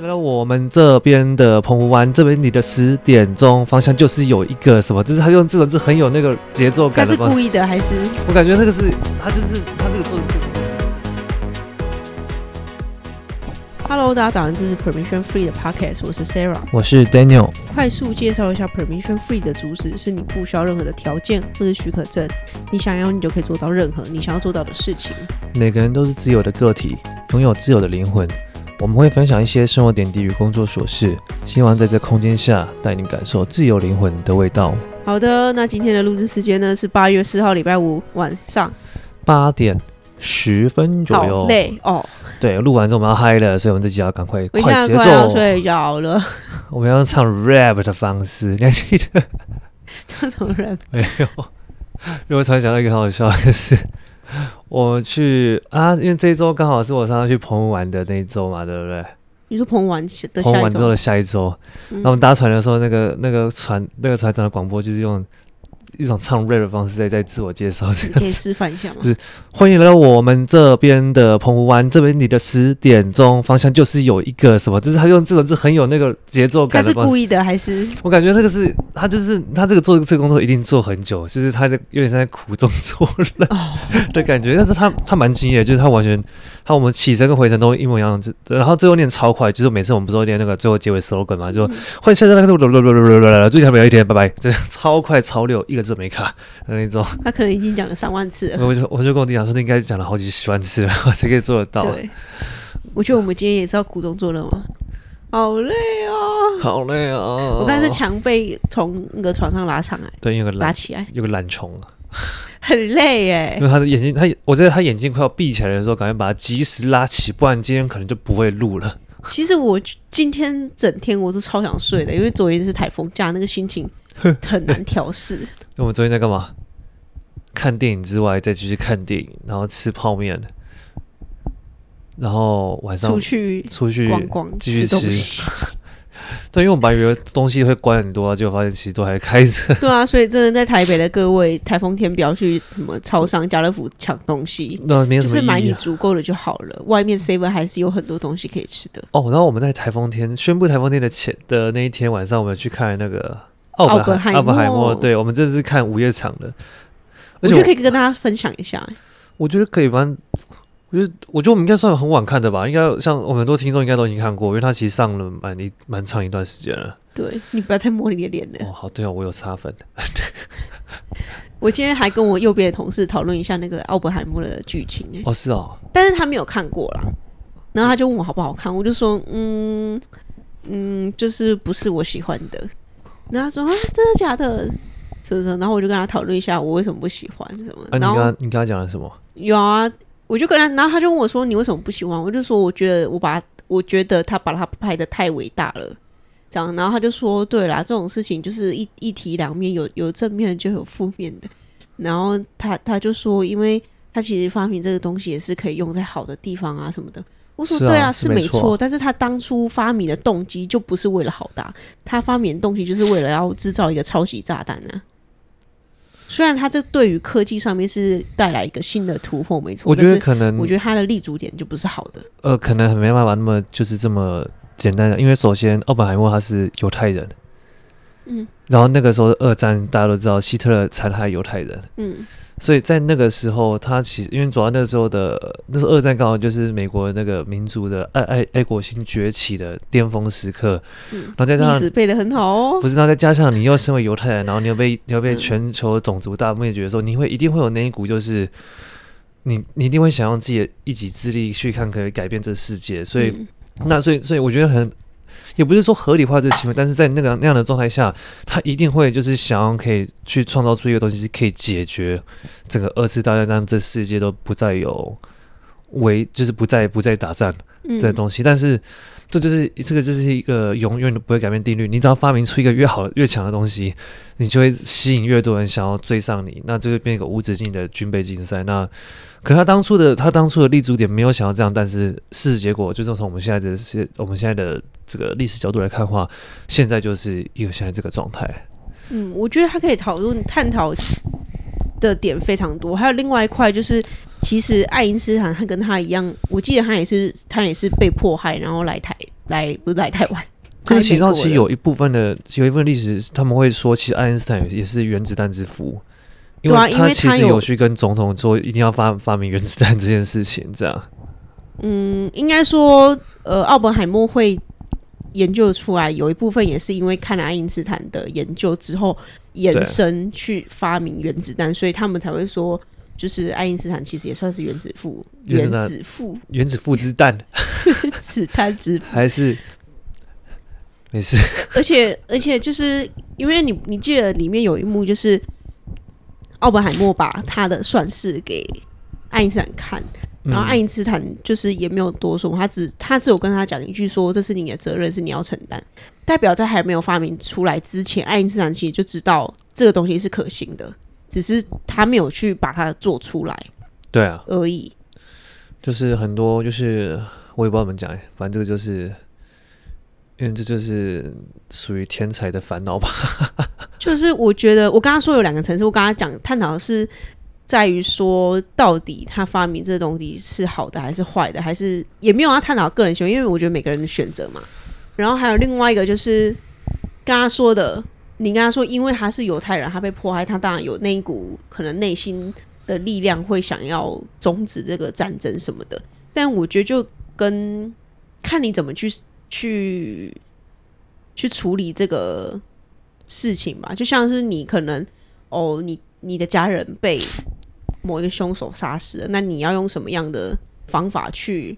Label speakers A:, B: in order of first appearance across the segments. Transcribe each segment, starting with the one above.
A: 来到我们这边的澎湖湾，这边你的十点钟方向就是有一个什么，就是他用这种是很有那个节奏感的。
B: 他是故意的还是？
A: 我感觉那个是他就是他这个做的这个。
B: Hello，大家早上，这是 Permission Free 的 Podcast，我是 Sarah，
A: 我是 Daniel。
B: 快速介绍一下 Permission Free 的主旨：是你不需要任何的条件或者许可证，你想要你就可以做到任何你想要做到的事情。
A: 每个人都是自由的个体，拥有自由的灵魂。我们会分享一些生活点滴与工作琐事，希望在这空间下带你感受自由灵魂的味道。
B: 好的，那今天的录制时间呢是八月四号礼拜五晚上八
A: 点十分左右。
B: 好累哦。
A: 对，录完之后我们要嗨了，所以我们自己要赶快快节奏。
B: 快要睡觉了。
A: 我们要唱 rap 的方式，你还记得？
B: 唱什么 rap？
A: 没有。因为我突然想到一个很好笑的事。我去啊，因为这一周刚好是我上次去澎湖玩的那一周嘛，对不对？
B: 你说澎湖玩的
A: 澎湖玩之后的下一周，嗯、然后我们搭船的时候，那个那个船那个船长的广播就是用。一种唱 rap 的方式在在自我介绍，这个
B: 可以示范一下吗？
A: 是欢迎来到我们这边的澎湖湾，这边你的十点钟方向就是有一个什么，就是他用这种是很有那个节奏感的。
B: 他是故意的还是？
A: 我感觉那个是他就是他这个做这个工作一定做很久，就是他在有点像在苦中作乐 的感觉。但是他他蛮敬业，就是他完全他我们起身跟回程都一模一样，然后最后念超快，就是每次我们不是都念那个最后结尾 slogan 嘛，就欢迎现在那个最后面有一天拜拜，这超快超溜一个。是没卡的那种，
B: 他可能已经讲了上万次了。
A: 我就我就跟我弟讲说，你应该讲了好几十万次了，我才可以做得到。
B: 对，我觉得我们今天也是要苦中作乐吗？好累哦，
A: 好累哦。
B: 我刚才是墙被从那个床上拉上来，
A: 对，有个
B: 拉起来，
A: 有个懒虫，
B: 很累耶。
A: 因为他的眼睛，他我觉得他眼睛快要闭起来的时候，赶快把他及时拉起，不然今天可能就不会录了。
B: 其实我今天整天我都超想睡的，因为昨天是台风假，那个心情 很难调试。那。
A: 我们昨天在干嘛？看电影之外，再继续看电影，然后吃泡面，然后晚上出去出去逛逛，继续吃。吃 对，因为我们本来以为东西会关很多，啊结果发现其实都还开着。
B: 对啊，所以真的在台北的各位，台风天不要去什么超商、家乐福抢东西，
A: 那没什么、啊、
B: 就是买你足够的就好了。外面 seven 还是有很多东西可以吃的。
A: 哦，然后我们在台风天宣布台风天的前的那一天晚上，我们去看那个。
B: 奥本海默，奥
A: 本海默，对，我们这次看午夜场的，
B: 而且我，我觉得可以跟大家分享一下。
A: 我觉得可以，反正我觉得，我觉得我们应该算很晚看的吧，应该像我们很多听众应该都已经看过，因为它其实上了蛮一蛮长一段时间了。
B: 对，你不要再摸你的脸了。
A: 哦，好，对哦，我有擦粉。
B: 我今天还跟我右边的同事讨论一下那个奥本海默的剧情。
A: 哦，是哦，
B: 但是他没有看过啦，然后他就问我好不好看，我就说，嗯嗯，就是不是我喜欢的。然后他说啊，真的假的？是不是？然后我就跟他讨论一下，我为什么不喜欢什么？
A: 啊，你跟他你跟他讲了什么？
B: 有啊，我就跟他，然后他就问我说：“你为什么不喜欢？”我就说：“我觉得我把我觉得他把他拍的太伟大了。”这样，然后他就说：“对啦，这种事情就是一一体两面，有有正面就有负面的。”然后他他就说：“因为他其实发明这个东西也是可以用在好的地方啊什么的。”我说对啊，是没错，但是他当初发明的动机就不是为了好大，他发明的动机就是为了要制造一个超级炸弹呢。虽然他这对于科技上面是带来一个新的突破，没错，
A: 我觉得可能，
B: 我觉得他的立足点就不是好的。
A: 呃，可能没办法那么就是这么简单的，因为首先奥本海默他是犹太人，嗯，然后那个时候二战大家都知道希特勒残害犹太人，嗯。所以在那个时候，他其实因为主要那个时候的那时候二战刚好就是美国那个民族的爱爱爱国心崛起的巅峰时刻，嗯，然后再加上历
B: 史背的很好哦，
A: 不是，然后再加上你又身为犹太人，然后你又被你又被全球种族大灭绝的时候，你会一定会有那一股就是你你一定会想用自己的一己之力去看可以改变这个世界，所以、嗯、那所以所以我觉得很。也不是说合理化这个行为，但是在那个那样的状态下，他一定会就是想要可以去创造出一个东西，是可以解决整个二次大战，让这世界都不再有为，就是不再不再打仗这东西。嗯、但是这就是这个就是一个永远都不会改变定律。你只要发明出一个越好越强的东西，你就会吸引越多人想要追上你，那就会变一个无止境的军备竞赛。那可他当初的他当初的立足点没有想要这样，但是事实结果就是从我们现在的是我们现在的这个历史角度来看的话，现在就是一个现在这个状态。
B: 嗯，我觉得他可以讨论探讨的点非常多，还有另外一块就是，其实爱因斯坦他跟他一样，我记得他也是他也是被迫害，然后来台来不是来台湾。
A: 可是，其实有一部分的有一部分历史，他们会说，其实爱因斯坦也是原子弹之父，因为他其实有去跟总统说一定要发发明原子弹这件事情，这样。
B: 嗯，应该说，呃，奥本海默会研究出来，有一部分也是因为看了爱因斯坦的研究之后延伸去发明原子弹，所以他们才会说，就是爱因斯坦其实也算是原子父，原子父，
A: 原子父之蛋，
B: 子弹之
A: 还是没事。
B: 而且而且就是因为你你记得里面有一幕，就是奥本海默把他的算式给爱因斯坦看。然后爱因斯坦就是也没有多说，他只他只有跟他讲一句说，这是你的责任，是你要承担。代表在还没有发明出来之前，爱因斯坦其实就知道这个东西是可行的，只是他没有去把它做出来。
A: 对啊，
B: 而已。
A: 就是很多，就是我也不知道怎么讲，反正这个就是，因为这就是属于天才的烦恼吧。
B: 就是我觉得我刚刚说有两个层次，我刚刚讲探讨的是。在于说，到底他发明这东西是好的还是坏的，还是也没有要探讨个人行为，因为我觉得每个人的选择嘛。然后还有另外一个就是，刚刚说的，你跟他说，因为他是犹太人，他被迫害，他当然有那一股可能内心的力量，会想要终止这个战争什么的。但我觉得就跟看你怎么去去去处理这个事情吧，就像是你可能哦，你你的家人被。某一个凶手杀死了，那你要用什么样的方法去，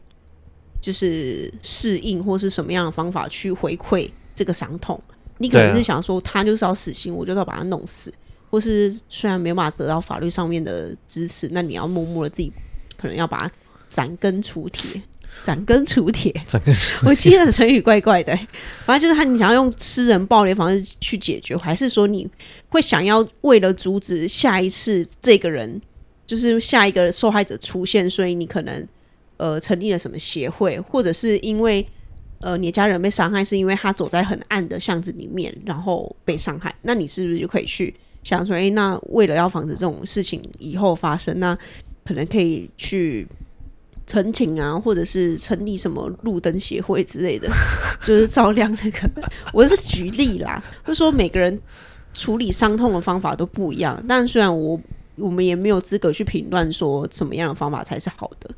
B: 就是适应，或是什么样的方法去回馈这个伤痛？你可能是想说，他就是要死心，我就是要把他弄死，或是虽然没有办法得到法律上面的支持，那你要默默的自己可能要把他斩根除铁，斩根除铁，
A: 斩根除。
B: 我记得成语怪怪的，反正就是他，你想要用吃人暴力的方式去解决，还是说你会想要为了阻止下一次这个人？就是下一个受害者出现，所以你可能呃成立了什么协会，或者是因为呃你的家人被伤害，是因为他走在很暗的巷子里面，然后被伤害。那你是不是就可以去想说，诶、欸，那为了要防止这种事情以后发生，那可能可以去陈情啊，或者是成立什么路灯协会之类的，就是照亮那个。我是举例啦，就说每个人处理伤痛的方法都不一样，但虽然我。我们也没有资格去评断说什么样的方法才是好的，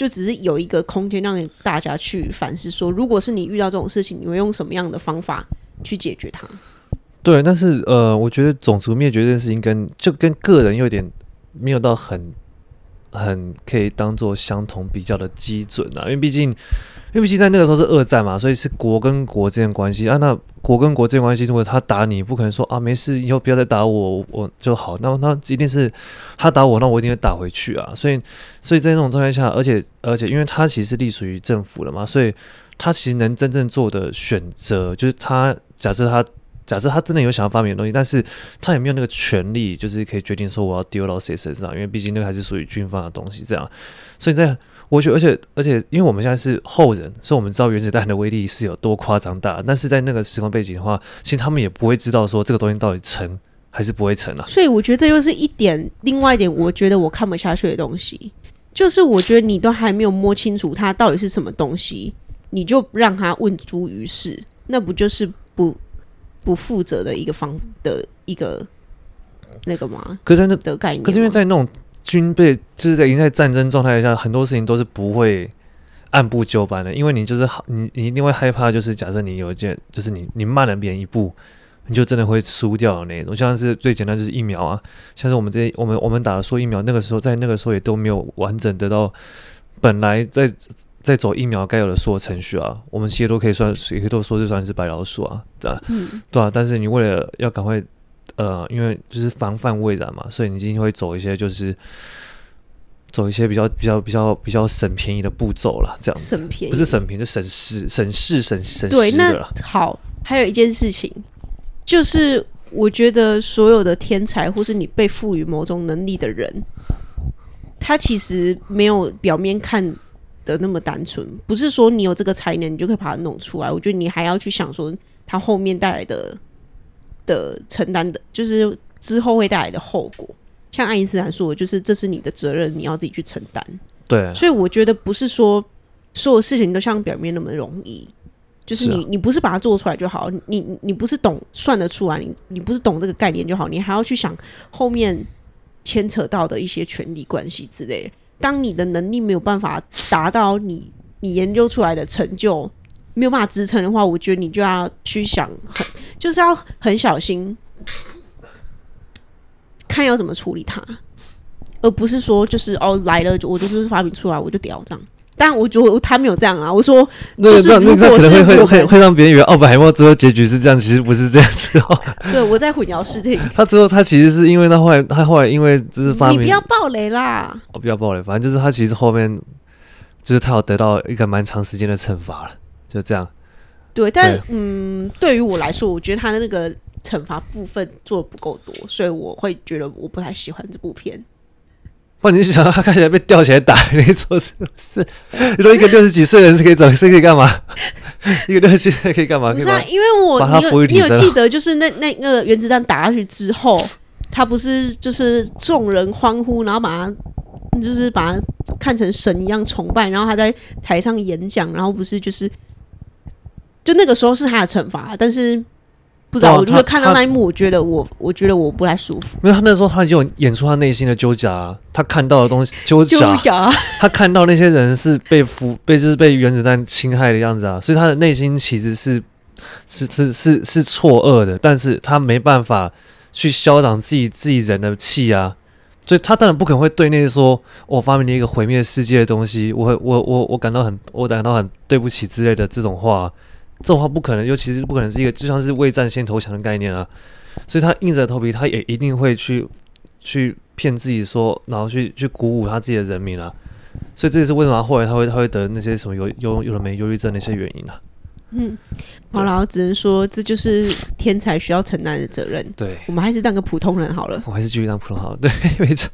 B: 就只是有一个空间让大家去反思说，如果是你遇到这种事情，你会用什么样的方法去解决它？
A: 对，但是呃，我觉得种族灭绝这件事情跟就跟个人有点没有到很很可以当做相同比较的基准啊，因为毕竟。因为毕竟在那个时候是二战嘛，所以是国跟国之间关系啊。那国跟国之间关系，如果他打你，不可能说啊没事，以后不要再打我，我就好。那那一定是他打我，那我一定会打回去啊。所以，所以在那种状态下，而且而且，因为他其实隶属于政府了嘛，所以他其实能真正做的选择，就是他假设他假设他真的有想要发明的东西，但是他也没有那个权利，就是可以决定说我要丢到谁身上，因为毕竟那个还是属于军方的东西。这样，所以在。我觉得，而且而且，因为我们现在是后人，所以我们知道原子弹的威力是有多夸张大。但是在那个时空背景的话，其实他们也不会知道说这个东西到底成还是不会成啊。
B: 所以我觉得这又是一点，另外一点，我觉得我看不下去的东西，就是我觉得你都还没有摸清楚它到底是什么东西，你就让他问诸于世，那不就是不不负责的一个方的一个那个吗？
A: 可是在那
B: 的概念，
A: 可是因为在那种。军备就是在已经在战争状态下，很多事情都是不会按部就班的，因为你就是你你一定会害怕，就是假设你有一件，就是你你慢了别人一步，你就真的会输掉的那种。像是最简单就是疫苗啊，像是我们这些我们我们打的说疫苗，那个时候在那个时候也都没有完整得到本来在在走疫苗该有的所有程序啊，我们其实都可以算，也可以都说这算是白老鼠啊，对吧？嗯，对啊。但是你为了要赶快。呃，因为就是防范未然嘛，所以你今天会走一些，就是走一些比较比较比较比较省便宜的步骤了，这样子。省便宜不是省便宜，是省事省事省省事。
B: 对，那好，还有一件事情，就是我觉得所有的天才或是你被赋予某种能力的人，他其实没有表面看的那么单纯，不是说你有这个才能，你就可以把它弄出来。我觉得你还要去想说，他后面带来的。的承担的，就是之后会带来的后果。像爱因斯坦说的，就是这是你的责任，你要自己去承担。
A: 对，
B: 所以我觉得不是说所有事情都像表面那么容易。就是你，你不是把它做出来就好，你你你不是懂算得出来，你你不是懂这个概念就好，你还要去想后面牵扯到的一些权利关系之类的。当你的能力没有办法达到你你研究出来的成就，没有办法支撑的话，我觉得你就要去想很，就是要很小心，看要怎么处理它，而不是说就是哦来了，我就是发明出来我就屌这样。但我觉得他没有这样啊！我说，就是如果是
A: 会会会会让别人以为奥本海默最后结局是这样，其实不是这样子哦。
B: 对，我在混淆视听。
A: 他最后他其实是因为他后来他后来因为就是发明，
B: 你不要暴雷啦！
A: 我、哦、不要暴雷，反正就是他其实后面就是他有得到一个蛮长时间的惩罚了，就这样。
B: 对，但对嗯，对于我来说，我觉得他的那个惩罚部分做的不够多，所以我会觉得我不太喜欢这部片。
A: 不然你是想到他看起来被吊起来打那种是不是？你说一个六十几岁的人是可以走，是可以干嘛？一个六十几岁可以干嘛？
B: 不是啊，因为我你有你有记得，就是那那那个原子弹打下去之后，他不是就是众人欢呼，然后把他就是把他看成神一样崇拜，然后他在台上演讲，然后不是就是就那个时候是他的惩罚，但是。不知道，我就是看到那一幕，我觉得我，我觉得我不太舒服。
A: 因为他那时候他就演出他内心的纠结，啊他看到的东西纠结，他看到那些人是被俘，被就是被原子弹侵害的样子啊，所以他的内心其实是是是是是错愕的，但是他没办法去消长自己自己人的气啊，所以他当然不可能会对那些说我发明了一个毁灭世界的东西，我会我我我感到很我感到很对不起之类的这种话。这种话不可能，尤其是不可能是一个就像是未战先投降的概念啊，所以他硬着头皮，他也一定会去去骗自己说，然后去去鼓舞他自己的人民啊，所以这也是为什么后来他会他会得那些什么忧忧有了没忧郁症那些原因啊。嗯，
B: 好了，我只能说这就是天才需要承担的责任。
A: 对，
B: 我们还是当个普通人好了。
A: 我还是继续当普通好了。对，没错。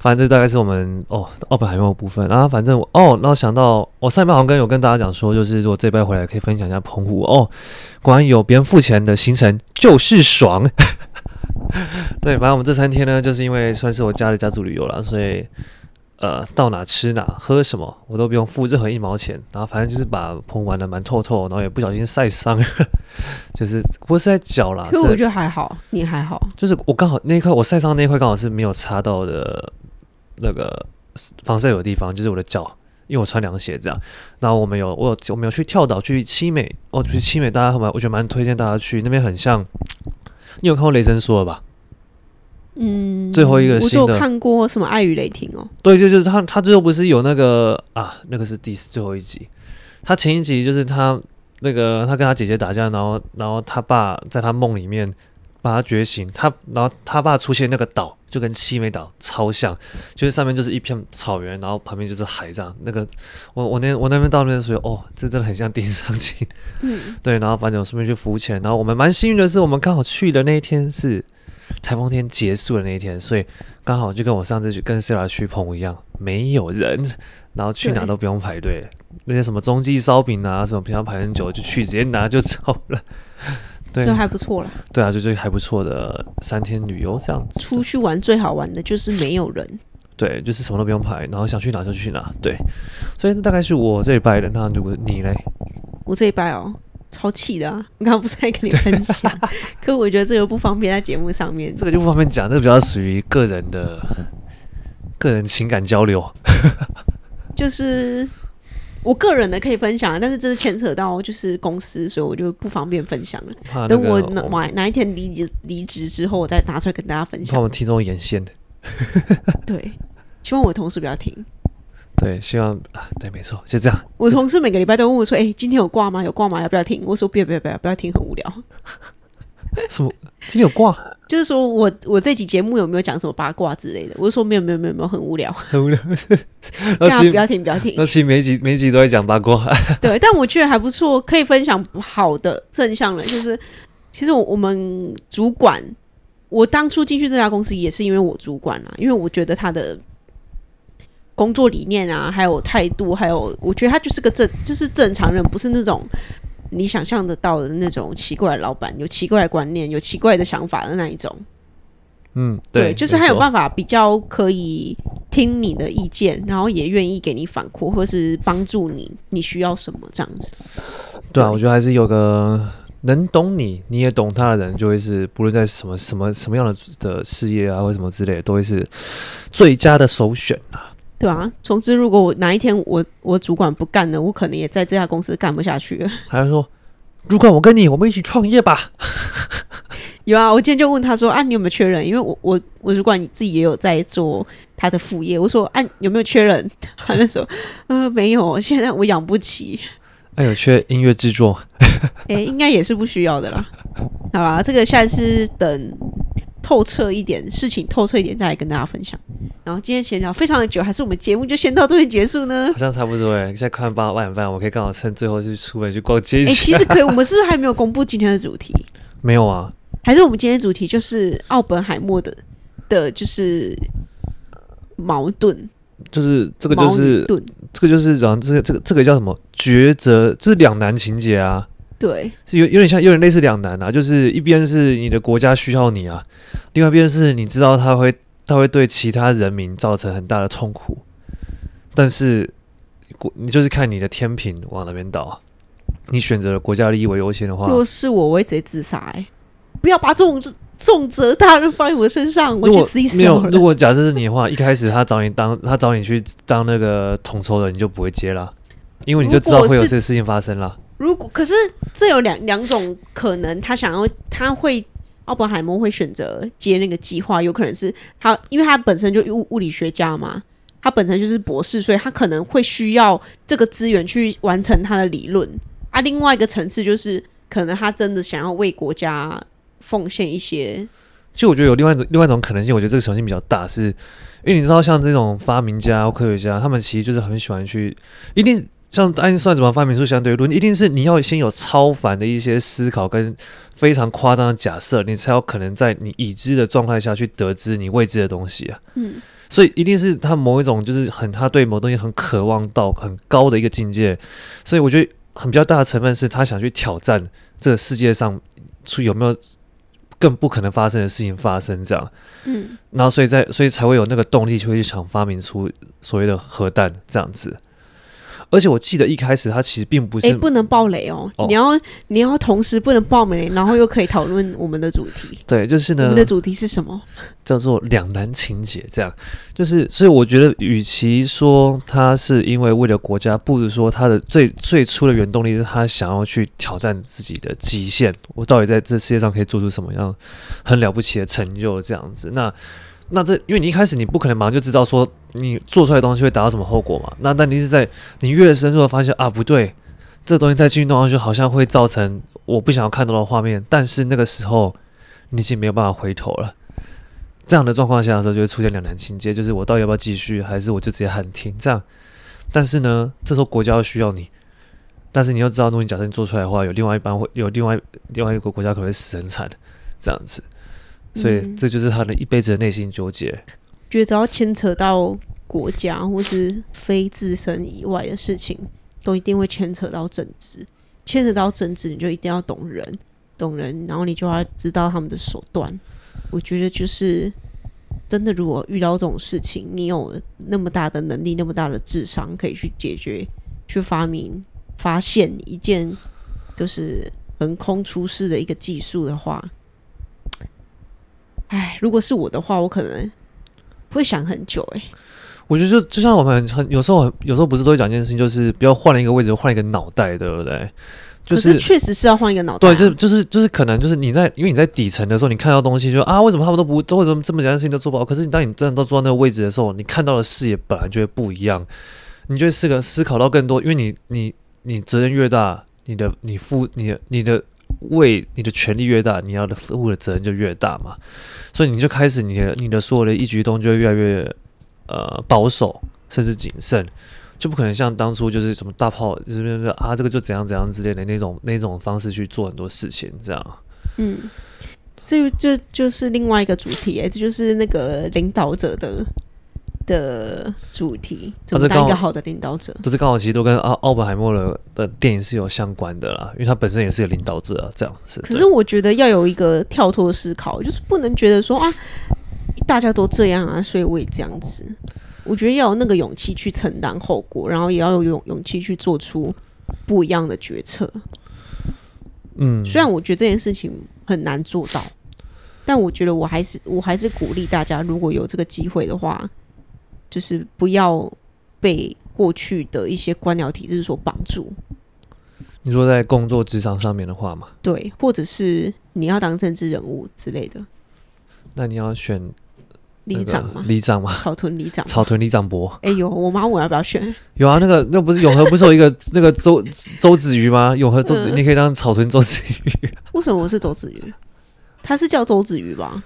A: 反正这大概是我们哦，奥本海默的部分。然后反正我哦，然后想到我上一半好像跟有跟大家讲说，就是如果这一拜回来可以分享一下澎湖哦，果然有别人付钱的行程就是爽。对，反正我们这三天呢，就是因为算是我家的家族旅游了，所以。呃，到哪吃哪喝什么，我都不用付任何一毛钱。然后反正就是把棚玩的蛮透透，然后也不小心晒伤，就是不是在脚啦。
B: 可我觉得还好，你还好。
A: 就是我刚好那一块我晒伤那一块刚好是没有擦到的那个防晒有的地方，就是我的脚，因为我穿凉鞋这样。然后我们有我有我们有去跳岛去七美，哦，去七美，大家好吗？我觉得蛮推荐大家去那边，很像。你有看过雷神说的吧？
B: 嗯，
A: 最后一个新的，
B: 我有看过什么《爱与雷霆》哦？
A: 对，就就是他，他最后不是有那个啊，那个是第最后一集。他前一集就是他那个他跟他姐姐打架，然后然后他爸在他梦里面把他觉醒，他然后他爸出现那个岛就跟七美岛超像，就是上面就是一片草原，然后旁边就是海这样。那个我我那我那边到那边的时候，哦，这真的很像电视上景。嗯，对，然后反正我顺便去浮潜，然后我们蛮幸运的是，我们刚好去的那一天是。台风天结束的那一天，所以刚好就跟我上次去跟 Sarah 去澎湖一样，没有人，然后去哪都不用排队，那些什么中记烧饼啊，什么平常排很久就去直接拿就走了，对，
B: 就还不错了。
A: 对啊，就这个还不错的三天旅游这样子。
B: 出去玩最好玩的就是没有人，
A: 对，就是什么都不用排，然后想去哪就去哪，对。所以大概是我这一拜的，那如果你嘞？
B: 我这一拜哦。超气的啊！我刚刚不是在跟你分享，可我觉得这个不方便在节目上面，
A: 这个就不方便讲，这个比较属于个人的个人情感交流。
B: 就是我个人的可以分享，但是这是牵扯到就是公司，所以我就不方便分享了。那个、等我哪哪一天离职离职之后，我再拿出来跟大家分享。
A: 怕我们听众眼线的。
B: 对，希望我的同事不要听。
A: 对，希望啊，对，没错，就这样。
B: 我同事每个礼拜都问我说：“哎、欸，今天有挂吗？有挂吗？要不要听？”我说：“不要，不要，不要，不要听，很无聊。”
A: 什么？今天有挂？
B: 就是说我我这集节目有没有讲什么八卦之类的？我就说没有，没有，没有，没有，很无聊，
A: 很无聊。
B: 大家不要听，不要听。
A: 那其实每集每集都在讲八卦。
B: 对，但我觉得还不错，可以分享好的正向的。就是其实我我们主管，我当初进去这家公司也是因为我主管啊，因为我觉得他的。工作理念啊，还有态度，还有我觉得他就是个正，就是正常人，不是那种你想象得到的那种奇怪的老板，有奇怪的观念，有奇怪的想法的那一种。
A: 嗯，对，
B: 对，就是他有办法比较可以听你的意见，然后也愿意给你反馈，或是帮助你，你需要什么这样子。
A: 对啊，我觉得还是有个能懂你，你也懂他的人，就会是不论在什么什么什么样的的事业啊，或什么之类的，都会是最佳的首选啊。
B: 对啊，总之，如果我哪一天我我主管不干了，我可能也在这家公司干不下去了。
A: 还是说，主管，我跟你，我们一起创业吧。
B: 有啊，我今天就问他说：“啊，你有没有缺人？因为我我我主管你自己也有在做他的副业。”我说：“啊，有没有缺人？”他那时候呃没有，现在我养不起。
A: 还、啊、有缺音乐制作？
B: 哎、欸，应该也是不需要的啦。好吧，这个下一次等。透彻一点事情，透彻一点再来跟大家分享。然后今天闲聊非常的久，还是我们节目就先到这边结束呢？
A: 好像差不多哎，现在快八晚饭，我可以刚好趁最后去出门去逛街。哎、欸，
B: 其实可以，我们是不是还没有公布今天的主题？
A: 没有啊，
B: 还是我们今天的主题就是奥本海默的的，就是矛盾，
A: 就是这个就是这个就是讲这个这个这个叫什么抉择，就是两难情节啊。
B: 对，
A: 是有有点像，有点类似两难啊，就是一边是你的国家需要你啊，另外一边是你知道他会他会对其他人民造成很大的痛苦，但是国你就是看你的天平往哪边倒，你选择了国家利益为优先的话，
B: 如果是我，我会直接自杀，欸，不要把这种重责大任放在我身上，我去死一死。
A: 没有，如果假设是你的话，一开始他找你当 他找你去当那个统筹的，你就不会接了，因为你就知道会有这个事情发生了。
B: 如果可是这有两两种可能，他想要他会奥本海默会选择接那个计划，有可能是他因为他本身就物物理学家嘛，他本身就是博士，所以他可能会需要这个资源去完成他的理论啊。另外一个层次就是可能他真的想要为国家奉献一些。
A: 其实我觉得有另外一种另外一种可能性，我觉得这个可能性比较大，是因为你知道像这种发明家科学家，他们其实就是很喜欢去一定。像爱因斯坦怎么发明出相对论？一定是你要先有超凡的一些思考跟非常夸张的假设，你才有可能在你已知的状态下去得知你未知的东西啊。嗯，所以一定是他某一种就是很他对某东西很渴望到很高的一个境界，所以我觉得很比较大的成分是他想去挑战这个世界上出有没有更不可能发生的事情发生这样。嗯，然后所以在所以才会有那个动力，就会去想发明出所谓的核弹这样子。而且我记得一开始他其实并不是，哎、
B: 欸，不能爆雷哦！哦你要你要同时不能爆雷，然后又可以讨论我们的主题。
A: 对，就是呢，
B: 我们的主题是什么？
A: 叫做两难情节。这样就是，所以我觉得，与其说他是因为为了国家，不如说他的最最初的原动力是他想要去挑战自己的极限。我到底在这世界上可以做出什么样很了不起的成就？这样子，那。那这，因为你一开始你不可能马上就知道说你做出来的东西会达到什么后果嘛。那但你是在你越深入的发现啊，不对，这东西再继续弄上去，好像会造成我不想要看到的画面。但是那个时候你已经没有办法回头了。这样的状况下的时候，就会出现两难情节，就是我到底要不要继续，还是我就直接喊停？这样。但是呢，这时候国家要需要你，但是你要知道，如果你假设你做出来的话，有另外一班会有另外另外一个国家可能会死很惨，这样子。所以这就是他的一辈子的内心纠结。嗯，
B: 觉得只要牵扯到国家或是非自身以外的事情，都一定会牵扯到政治。牵扯到政治，你就一定要懂人，懂人，然后你就要知道他们的手段。我觉得就是真的，如果遇到这种事情，你有那么大的能力，那么大的智商，可以去解决、去发明、发现一件就是横空出世的一个技术的话。哎，如果是我的话，我可能会想很久。哎，
A: 我觉得就就像我们很有时候有时候不是都会讲一件事情，就是不要换了一个位置，换一个脑袋，对不对？就是
B: 确实是要换一个脑袋。
A: 对，就就是就是可能就是你在因为你在底层的时候，你看到东西就啊，为什么他们都不都为什么这么简单的事情都做不好？可是你当你真的都坐到那个位置的时候，你看到的视野本来就会不一样，你就会思考思考到更多，因为你你你责任越大，你的你负你的你的。为你的权力越大，你要的负的责任就越大嘛，所以你就开始你的你的所有的一举一动就会越来越呃保守，甚至谨慎，就不可能像当初就是什么大炮就是啊这个就怎样怎样之类的那种那种方式去做很多事情，这样。
B: 嗯，这就就是另外一个主题，哎，这就是那个领导者的。的主题怎么当一个好的领导者？
A: 都是刚好，其实都跟奥奥本海默的的电影是有相关的啦，因为他本身也是个领导者啊，这样子。
B: 可是我觉得要有一个跳脱思考，就是不能觉得说啊，大家都这样啊，所以我也这样子。我觉得要有那个勇气去承担后果，然后也要有勇勇气去做出不一样的决策。嗯，虽然我觉得这件事情很难做到，但我觉得我还是我还是鼓励大家，如果有这个机会的话，就是不要被过去的一些官僚体制所绑住。
A: 你说在工作职场上面的话嘛？
B: 对，或者是你要当政治人物之类的，
A: 那你要选
B: 里长吗？
A: 里长吗？
B: 草屯里长，
A: 草屯里长伯。
B: 哎呦，我妈问我要不要选？
A: 有啊，那个那不是永和不是有一个 那个周周子瑜吗？永和周子瑜，嗯、你可以当草屯周子瑜。
B: 为什么我是周子瑜？他是叫周子瑜吧？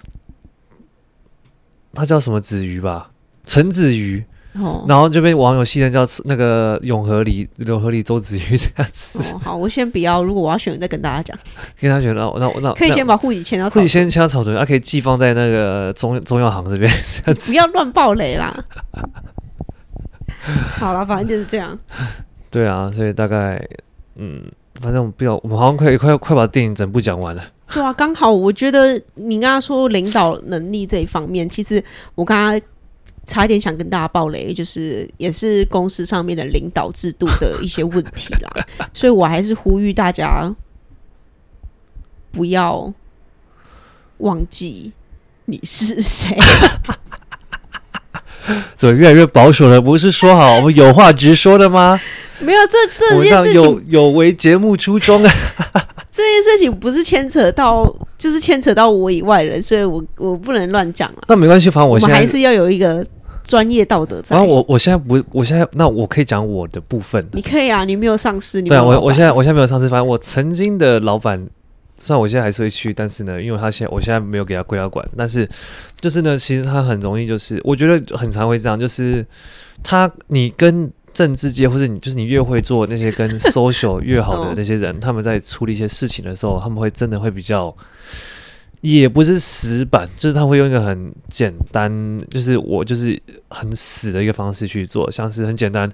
A: 他叫什么子瑜吧？陈子瑜。哦，然后就被网友戏称叫那个永和里永和里周子瑜这样子。
B: 哦，好，我先不要，如果我要选，再跟大家讲。
A: 跟他选，那那那
B: 可以先把户籍迁到
A: 户籍先迁到草屯，他可以寄放在那个中中药行这边这样子。
B: 不要乱爆雷啦。好了，反正就是这样。
A: 对啊，所以大概嗯，反正我们不要，我们好像快快快把电影整部讲完了。
B: 对啊，刚好我觉得你刚刚说领导能力这一方面，其实我刚刚。差一点想跟大家爆雷，就是也是公司上面的领导制度的一些问题啦，所以我还是呼吁大家不要忘记你是谁。
A: 怎么越来越保守了？不是说好我们有话直说的吗？
B: 没有，这这件事情
A: 有有违节目初衷啊。
B: 这件事情不是牵扯到，就是牵扯到我以外人，所以我我不能乱讲了。
A: 那没关系，反正我现在
B: 还是要有一个。专业道德在。
A: 然后我我现在不，我现在那我可以讲我的部分。
B: 你可以啊，你没有上市，你
A: 对啊，我我现在我现在没有上市，反正我曾经的老板，虽然我现在还是会去，但是呢，因为他现在我现在没有给他归他管，但是就是呢，其实他很容易，就是我觉得很常会这样，就是他你跟政治界或者你就是你越会做那些跟 social 越好的那些人，他们在处理一些事情的时候，他们会真的会比较。也不是死板，就是他会用一个很简单，就是我就是很死的一个方式去做，像是很简单，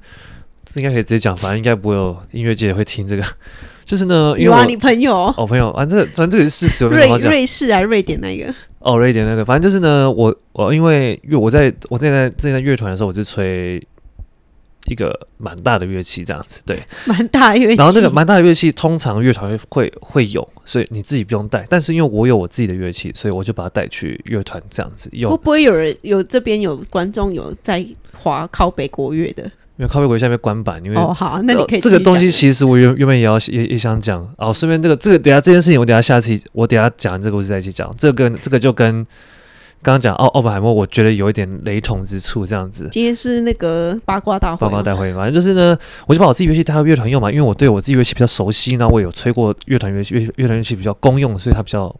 A: 这应该可以直接讲，反正应该不会有音乐界会听这个。就是呢，因为我
B: 你朋友
A: 哦，朋友啊，这个反正这个是事实，
B: 瑞瑞士啊，瑞典那个
A: 哦，瑞典那个，反正就是呢，我我因为因为我在我之前在之前在乐团的时候，我是吹。一个蛮大的乐器，这样子对，
B: 蛮大乐器。
A: 然后那个蛮大的乐器，通常乐团会会会有，所以你自己不用带。但是因为我有我自己的乐器，所以我就把它带去乐团这样子用。
B: 会不会有人有这边有观众有在滑靠北国乐的？
A: 因为靠北国乐下面关板，因为
B: 哦好，那你可以
A: 这个东西其实我原原本也要也也想讲哦。顺便这个这个等下这件事情，我等下下次我等下讲这个故事再一起讲。这个跟这个就跟。刚刚讲奥奥本海默，我觉得有一点雷同之处，这样子。
B: 今天是那个八卦大会，
A: 八卦大会，反正就是呢，我就把我自己乐器带到乐团用嘛，因为我对我自己乐器比较熟悉，然后我有吹过乐团乐器，乐乐团乐器比较公用，所以它比较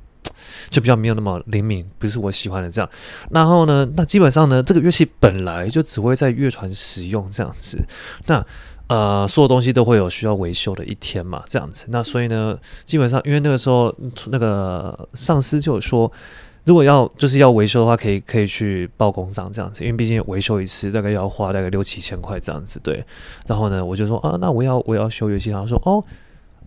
A: 就比较没有那么灵敏，不是我喜欢的这样。然后呢，那基本上呢，这个乐器本来就只会在乐团使用这样子。那呃，所有东西都会有需要维修的一天嘛，这样子。那所以呢，基本上因为那个时候那个上司就有说。如果要就是要维修的话，可以可以去报公章这样子，因为毕竟维修一次大概要花大概六七千块这样子，对。然后呢，我就说啊，那我要我要修乐器，然后说哦，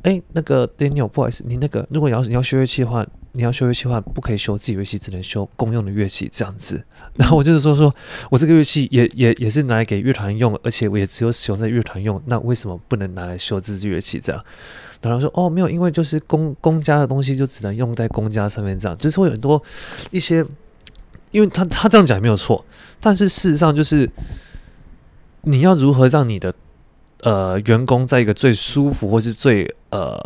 A: 哎，那个 Daniel，不好意思，你那个如果你要你要修乐器的话，你要修乐器的话，不可以修自己乐器，只能修公用的乐器这样子。然后我就是说说我这个乐器也也也是拿来给乐团用，而且我也只有使用在乐团用，那为什么不能拿来修自己乐器这样？然后说哦，没有，因为就是公公家的东西就只能用在公家上面，这样就是会有很多一些，因为他他这样讲也没有错，但是事实上就是你要如何让你的呃员工在一个最舒服或是最呃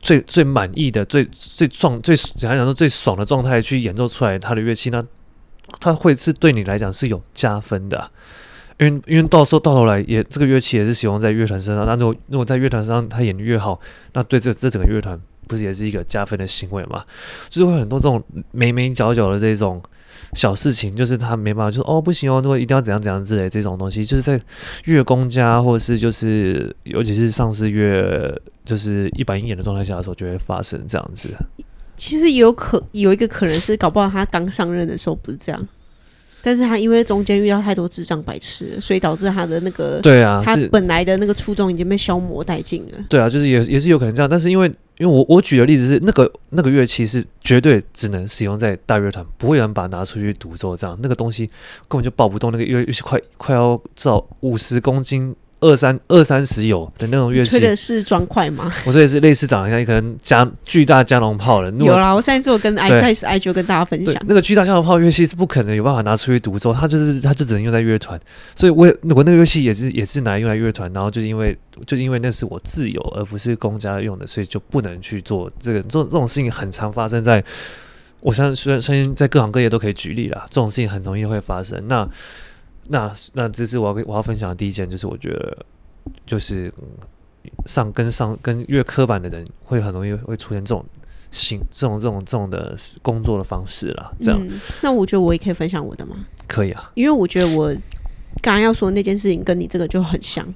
A: 最最满意的最最壮最简单讲说最爽的状态去演奏出来他的乐器呢？他会是对你来讲是有加分的。因为因为到时候到头来也这个乐器也是使用在乐团身上，那如果如果在乐团上他演的越好，那对这这整个乐团不是也是一个加分的行为嘛？就是会很多这种眉眉角角的这种小事情，就是他没办法，就是哦不行哦，如果一定要怎样怎样之类这种东西，就是在越公家或者是就是尤其是上市越就是一板一眼的状态下的时候，就会发生这样子。
B: 其实有可有一个可能是搞不好他刚上任的时候不是这样。但是他因为中间遇到太多智障白痴，所以导致他的那个
A: 对啊，
B: 他本来的那个初衷已经被消磨殆尽了。
A: 对啊，就是也也是有可能这样。但是因为因为我我举的例子是那个那个乐器是绝对只能使用在大乐团，不会有人把它拿出去独奏这样。那个东西根本就抱不动，那个乐乐器快快要至少五十公斤二三二三十有的那种乐器。
B: 吹的是砖块吗？
A: 我这也是类似长得像一根加巨大加农炮的。
B: 有啦，我上一次我跟 I 在 I 就跟大家分享，
A: 那个巨大加农炮乐器是不可能有办法拿出去独奏，它就是它就只能用在乐团。所以我也我那个乐器也是也是拿来用来乐团，然后就是因为就是因为那是我自有而不是公家用的，所以就不能去做这个这种这种事情，很常发生在。我相信，虽然相信在各行各业都可以举例啦，这种事情很容易会发生。那、那、那，这是我要跟我要分享的第一件，就是我觉得，就是上跟上跟越刻板的人，会很容易会出现这种行这种这种这种的工作的方式啦。这样、嗯，
B: 那我觉得我也可以分享我的吗？
A: 可以啊，
B: 因为我觉得我刚刚要说的那件事情跟你这个就很像，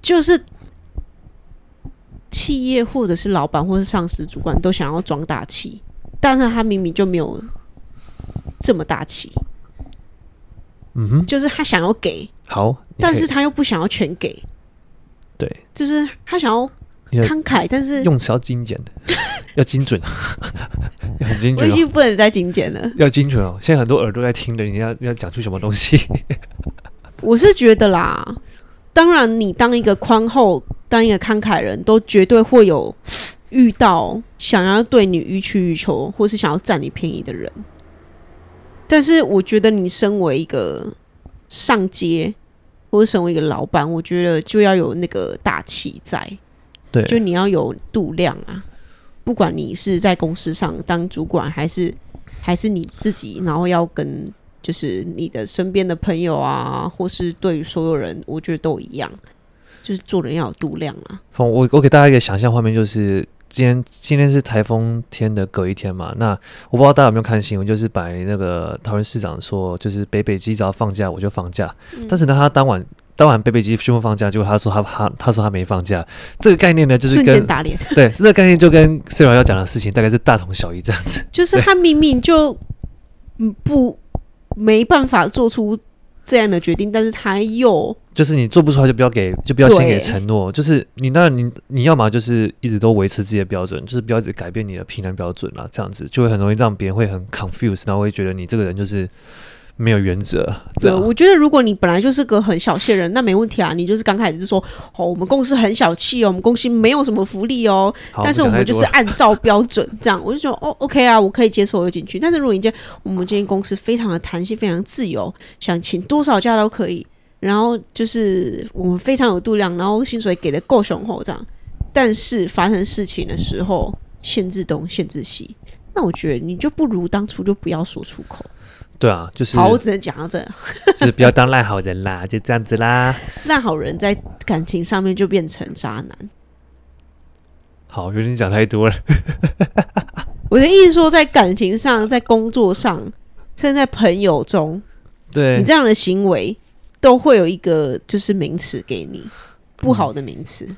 B: 就是企业或者是老板或者是上司主管都想要装大气。但是他明明就没有这么大气，
A: 嗯哼，
B: 就是他想要给
A: 好，
B: 但是他又不想要全给，
A: 对，
B: 就是他想要慷慨，但是
A: 用词要精简的，要精准，要很精准，
B: 我已经不能再精简了，
A: 要精准哦。现在很多耳朵在听的，你要你要讲出什么东西？
B: 我是觉得啦，当然你当一个宽厚、当一个慷慨人都绝对会有。遇到想要对你予取予求，或是想要占你便宜的人，但是我觉得你身为一个上街，或者身为一个老板，我觉得就要有那个大气在，
A: 对，
B: 就你要有度量啊。不管你是在公司上当主管，还是还是你自己，然后要跟就是你的身边的朋友啊，或是对于所有人，我觉得都一样，就是做人要有度量啊。
A: 我我给大家一个想象画面，就是。今天今天是台风天的隔一天嘛？那我不知道大家有没有看新闻，就是摆那个桃园市长说，就是北北基只要放假我就放假。嗯、但是呢，他当晚当晚北北基宣布放假，结果他说他他他说他没放假。这个概念呢，就是跟
B: 瞬间打脸。
A: 对，这个概念就跟 Sara 要讲的事情大概是大同小异这样子。
B: 就是他明明就嗯不没办法做出。这样的决定，但是他又
A: 就是你做不出来就不要给，就不要先给承诺。就是你那，你你要么就是一直都维持自己的标准，就是不要一直改变你的评量标准啦。这样子就会很容易让别人会很 confused，然后会觉得你这个人就是。没有原则，
B: 对，我觉得如果你本来就是个很小气的人，那没问题啊。你就是刚开始就说，哦，我们公司很小气哦，我们公司没有什么福利哦，但是我们就是按照标准这样，我就觉得哦，OK 啊，我可以接受，我进去。但是如果你见我们今天公司非常的弹性，非常自由，想请多少假都可以，然后就是我们非常有度量，然后薪水给的够雄厚这样，但是发生事情的时候限制东限制西，那我觉得你就不如当初就不要说出口。
A: 对啊，就是
B: 好，我只能讲到这，
A: 就是不要当烂好人啦，就这样子啦。
B: 烂好人在感情上面就变成渣男。
A: 好，有点讲太多了。
B: 我的意思说，在感情上，在工作上，甚至在朋友中，
A: 对
B: 你这样的行为，都会有一个就是名词给你不好的名词。
A: 嗯。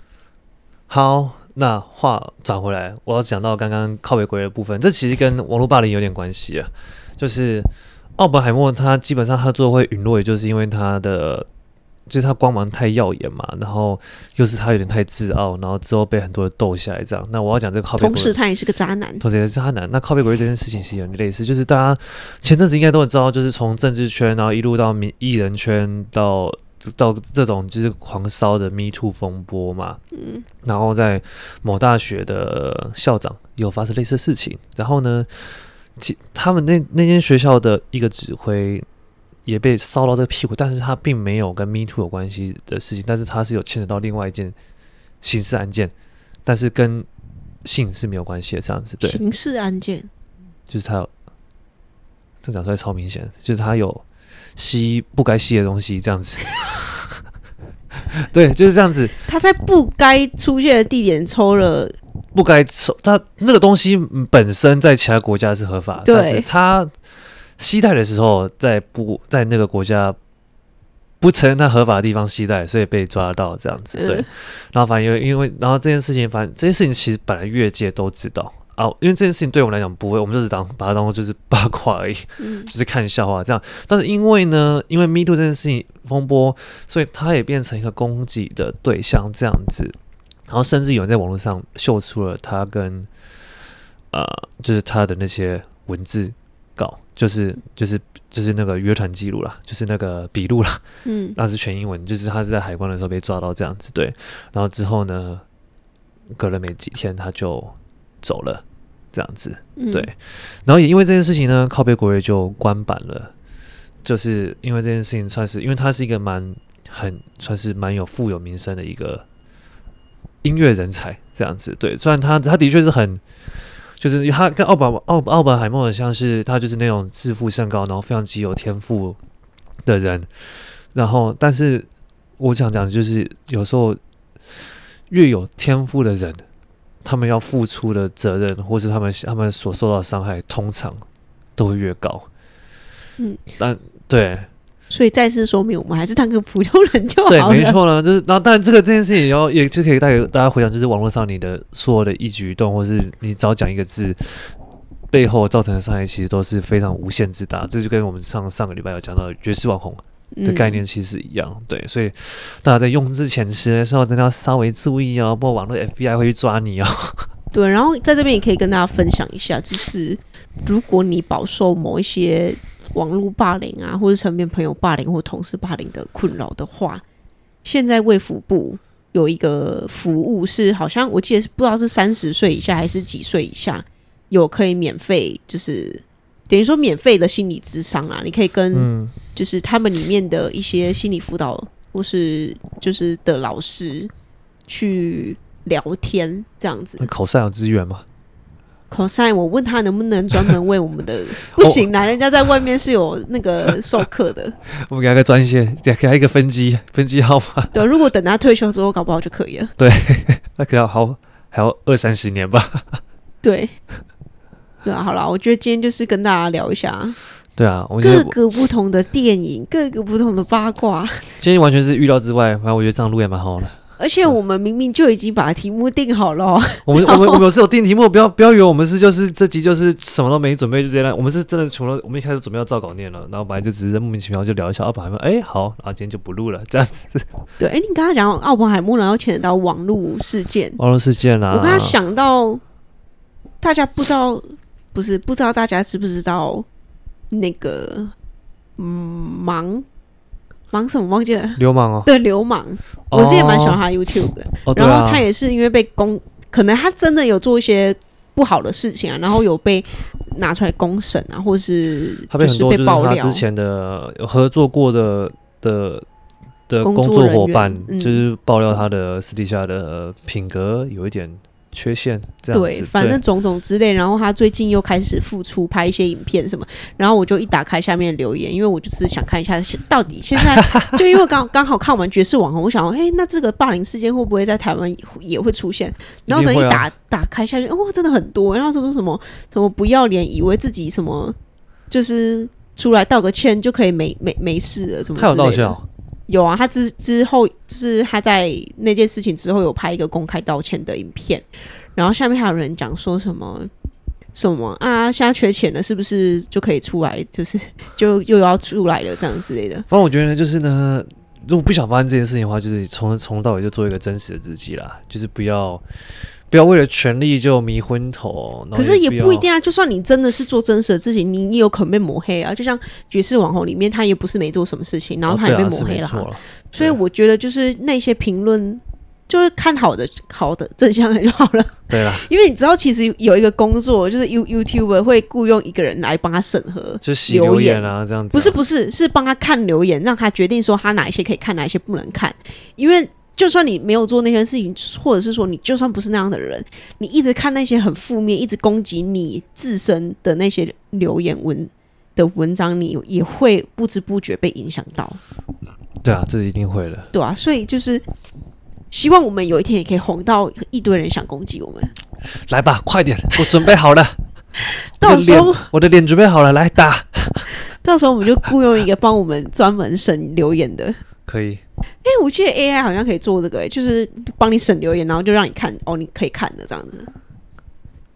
A: 好，那话转回来，我要讲到刚刚靠北鬼的部分，这其实跟网络霸凌有点关系啊，就是。奥本海默他基本上他最后会陨落，也就是因为他的就是他光芒太耀眼嘛，然后又是他有点太自傲，然后之后被很多人斗下来这样。那我要讲这个靠背鬼，
B: 同时他也是个渣男，
A: 同时也是渣男。那靠背鬼这件事情是有点类似，就是大家前阵子应该都很知道，就是从政治圈，然后一路到名艺人圈，到到这种就是狂烧的 Me Too 风波嘛。嗯。然后在某大学的校长有发生类似的事情，然后呢？其他们那那间学校的一个指挥也被烧到这个屁股，但是他并没有跟 Me Too 有关系的事情，但是他是有牵扯到另外一件刑事案件，但是跟性是没有关系的这样子。对，
B: 刑事案件
A: 就是他有，这讲出来超明显，就是他有吸不该吸的东西这样子。对，就是这样子。
B: 他在不该出现的地点抽了。
A: 不该抽，他那个东西本身在其他国家是合法，但是他携带的时候在不在那个国家不承认他合法的地方携带，所以被抓到这样子。对，然后反正因为因为然后这件事情，反正这件事情其实本来越界都知道啊，因为这件事情对我们来讲不会，我们就是当把它当做就是八卦而已，嗯，就是看笑话这样。但是因为呢，因为 Me Too 这件事情风波，所以他也变成一个攻击的对象这样子。然后甚至有人在网络上秀出了他跟，呃，就是他的那些文字稿，就是就是就是那个约谈记录啦，就是那个笔录啦，
B: 嗯，
A: 那是全英文，就是他是在海关的时候被抓到这样子，对，然后之后呢，隔了没几天他就走了，这样子，对，
B: 嗯、
A: 然后也因为这件事情呢，靠背国乐就关版了，就是因为这件事情算是，因为他是一个蛮很算是蛮有富有名声的一个音乐人才，这样子，对，虽然他他的确是很。就是他跟奥本奥奥本海默很像是，他就是那种自负甚高，然后非常极有天赋的人。然后，但是我想讲的就是，有时候越有天赋的人，他们要付出的责任，或是他们他们所受到的伤害，通常都会越高。
B: 嗯，
A: 但对。
B: 所以再次说明，我们还是当个普通人就好了。
A: 对，没错了，就是然后，但这个这件事情也要也就可以带给大家回想，就是网络上你的所有的一举一动，或是你只要讲一个字，背后造成的伤害，其实都是非常无限之大。这就跟我们上上个礼拜有讲到爵士网红的概念其实一样。嗯、对，所以大家在用字遣词的时候，大家要稍微注意哦，不然网络 FBI 会去抓你哦。
B: 对，然后在这边也可以跟大家分享一下，就是如果你饱受某一些网络霸凌啊，或者身边朋友霸凌或同事霸凌的困扰的话，现在卫福部有一个服务是，好像我记得是不知道是三十岁以下还是几岁以下，有可以免费，就是等于说免费的心理咨商啊，你可以跟就是他们里面的一些心理辅导或是就是的老师去聊天这样子。
A: 考上有资源吗
B: ？cos，我问他能不能专门为我们的，不行啦，人家在外面是有那个授课的。
A: 我们给他个专线，给他一个分机，分机号码。
B: 对，如果等他退休之后，搞不好就可以了。
A: 对，那可要好还要二三十年吧。
B: 对，对啊，好啦，我觉得今天就是跟大家聊一下。
A: 对啊，我
B: 各个不同的电影，各个不同的八卦。
A: 今天完全是预料之外，反正我觉得这样录也蛮好的。
B: 而且我们明明就已经把题目定好了，哦。
A: 我们我们我们是有定题目，不要不要以为我们是就是这集就是什么都没准备就直接来。我们是真的除了我们一开始准备要照稿念了，然后本来就只是莫名其妙就聊一下奥本海默。哎，好，然后今天就不录了，这样子。
B: 对，哎，你刚刚讲奥本海默，然后牵扯到网络事件，
A: 网络事件啊。
B: 我刚刚想到，大家不知道，不是不知道大家知不知道那个嗯忙。忙什么忘记了？
A: 流氓哦，
B: 对，流氓。我是也蛮喜欢他 YouTube 的，
A: 哦、
B: 然后他也是因为被公，可能他真的有做一些不好的事情啊，然后有被拿出来公审啊，或是
A: 他被很多
B: 就是被爆料，
A: 之前的有合作过的的的工作伙伴，嗯、就是爆料他的私底下的品格有一点。缺陷这样子，
B: 对，反正种种之类。然后他最近又开始复出拍一些影片什么，然后我就一打开下面留言，因为我就是想看一下到底现在就因为刚刚好看完绝世网红，我想说，哎，那这个霸凌事件会不会在台湾也会出现？然后等一打打开下去，哦，真的很多。然后说说什么什么不要脸，以为自己什么就是出来道个歉就可以没没没事了，什么？他有道歉、哦。有啊，他之之后就是他在那件事情之后有拍一个公开道歉的影片，然后下面还有人讲说什么什么啊，现在缺钱了，是不是就可以出来，就是 就又要出来了这样之类的。
A: 反正我觉得就是呢，如果不想发生这件事情的话，就是从从头到尾就做一个真实的自己啦，就是不要。不要为了权力就迷昏头。
B: 可是也不一定啊，就算你真的是做真实的事情，你你有可能被抹黑啊。就像爵士网红里面，他也不是没做什么事情，然后他也被抹黑了。哦啊、所以我觉得就是那些评论，就是看好的、好的正向的就好了。
A: 对啦，
B: 因为你知道，其实有一个工作，就是 You YouTuber 会雇佣一个人来帮他审核，
A: 就洗留言啊这样子、啊。
B: 不是不是，是帮他看留言，让他决定说他哪一些可以看，哪一些不能看，因为。就算你没有做那件事情，或者是说你就算不是那样的人，你一直看那些很负面、一直攻击你自身的那些留言文的文章，你也会不知不觉被影响到。
A: 对啊，这是一定会的。
B: 对啊，所以就是希望我们有一天也可以红到一堆人想攻击我们。
A: 来吧，快点，我准备好了。
B: 到时候
A: 我的脸准备好了，来打。
B: 到时候我们就雇佣一个帮我们专门审留言的。
A: 可以。
B: 哎，我记得 AI 好像可以做这个，就是帮你审留言，然后就让你看哦，你可以看的这样子。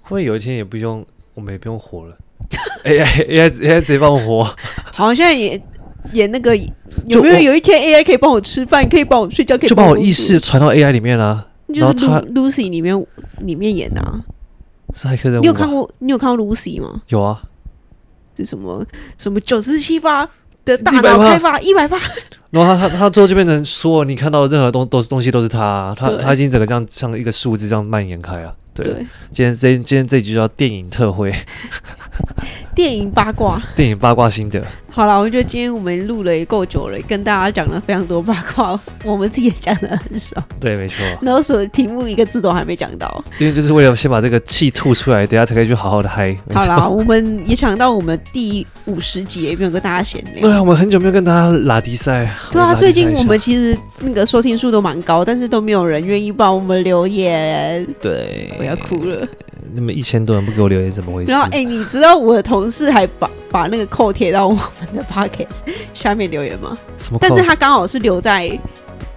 A: 会不会有一天也不用，我们也不用活了？AI AI AI 直接帮我活。
B: 好像现在也演那个，有没有有一天 AI 可以帮我吃饭，可以帮我睡觉，可以
A: 就把我意识传到 AI 里面啊？
B: 就是 Lucy 里面里面演的啊。
A: 是骇客任务。
B: 你有看过？你有看过 Lucy 吗？
A: 有啊。
B: 这什么什么九十七发的大脑开发一百发，
A: 然后他他他最后就变成说，你看到的任何东都是东西都是他，他他已经整个这样像一个数字这样蔓延开啊。对，对。今天这今天这集就叫电影特会，
B: 电影八卦，
A: 电影八卦心得。
B: 好了，我觉得今天我们录了也够久了，跟大家讲了非常多八卦，我们自己也讲的很少。
A: 对，没错。
B: 然后说题目一个字都还没讲到，
A: 因为就是为了先把这个气吐出来，等下才可以去好好的嗨。
B: 好了，我们也想到我们第五十集也没有跟大家闲聊。
A: 对啊，我们很久没有跟大家拉迪赛。
B: 对啊，最近我们其实那个收听数都蛮高，但是都没有人愿意帮我们留言。
A: 对，
B: 我要哭了。
A: 那么一千多人不给我留言，怎么回事？
B: 然后，哎、欸，你知道我的同事还把把那个扣贴到我们的 podcast 下面留言吗？
A: 什么？
B: 但是他刚好是留在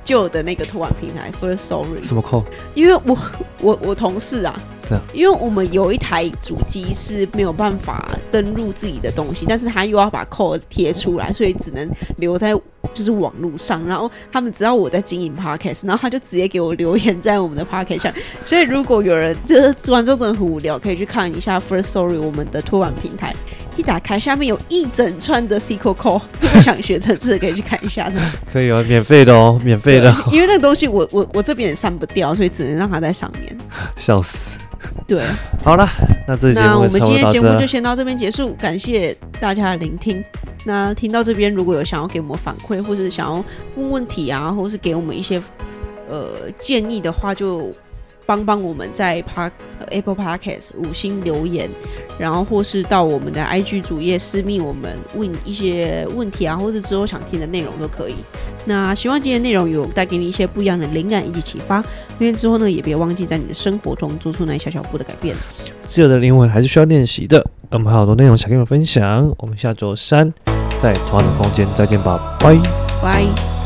B: 旧的那个托管平台 Firstory。
A: 什么扣？
B: 因为我我我同事啊。
A: 这样，
B: 因为我们有一台主机是没有办法登录自己的东西，但是他又要把 code 贴出来，所以只能留在就是网络上。然后他们知道我在经营 podcast，然后他就直接给我留言在我们的 podcast 上。所以如果有人就是做完之后真的很无聊，可以去看一下 First Story 我们的托管平台。一打开，下面有一整串的 SQL 果想学程式可以去看一下的。
A: 可以哦，免费的哦，免费的。
B: 因为那个东西我我我这边也删不掉，所以只能让它在上面。
A: 笑死。
B: 对，
A: 好了，那这节目
B: 那我们今天节目就先到这边结束，感谢大家的聆听。那听到这边，如果有想要给我们反馈，或是想要问问题啊，或是给我们一些呃建议的话，就帮帮我们在 Park Apple Podcast 五星留言，然后或是到我们的 IG 主页私密我们问一些问题啊，或是之后想听的内容都可以。那希望今天内容有带给你一些不一样的灵感以及启发。明天之后呢，也别忘记在你的生活中做出那一小小步的改变。
A: 自由的灵魂还是需要练习的。我们还有好多内容想跟你们分享。我们下周三在同样的空间再见吧，拜
B: 拜。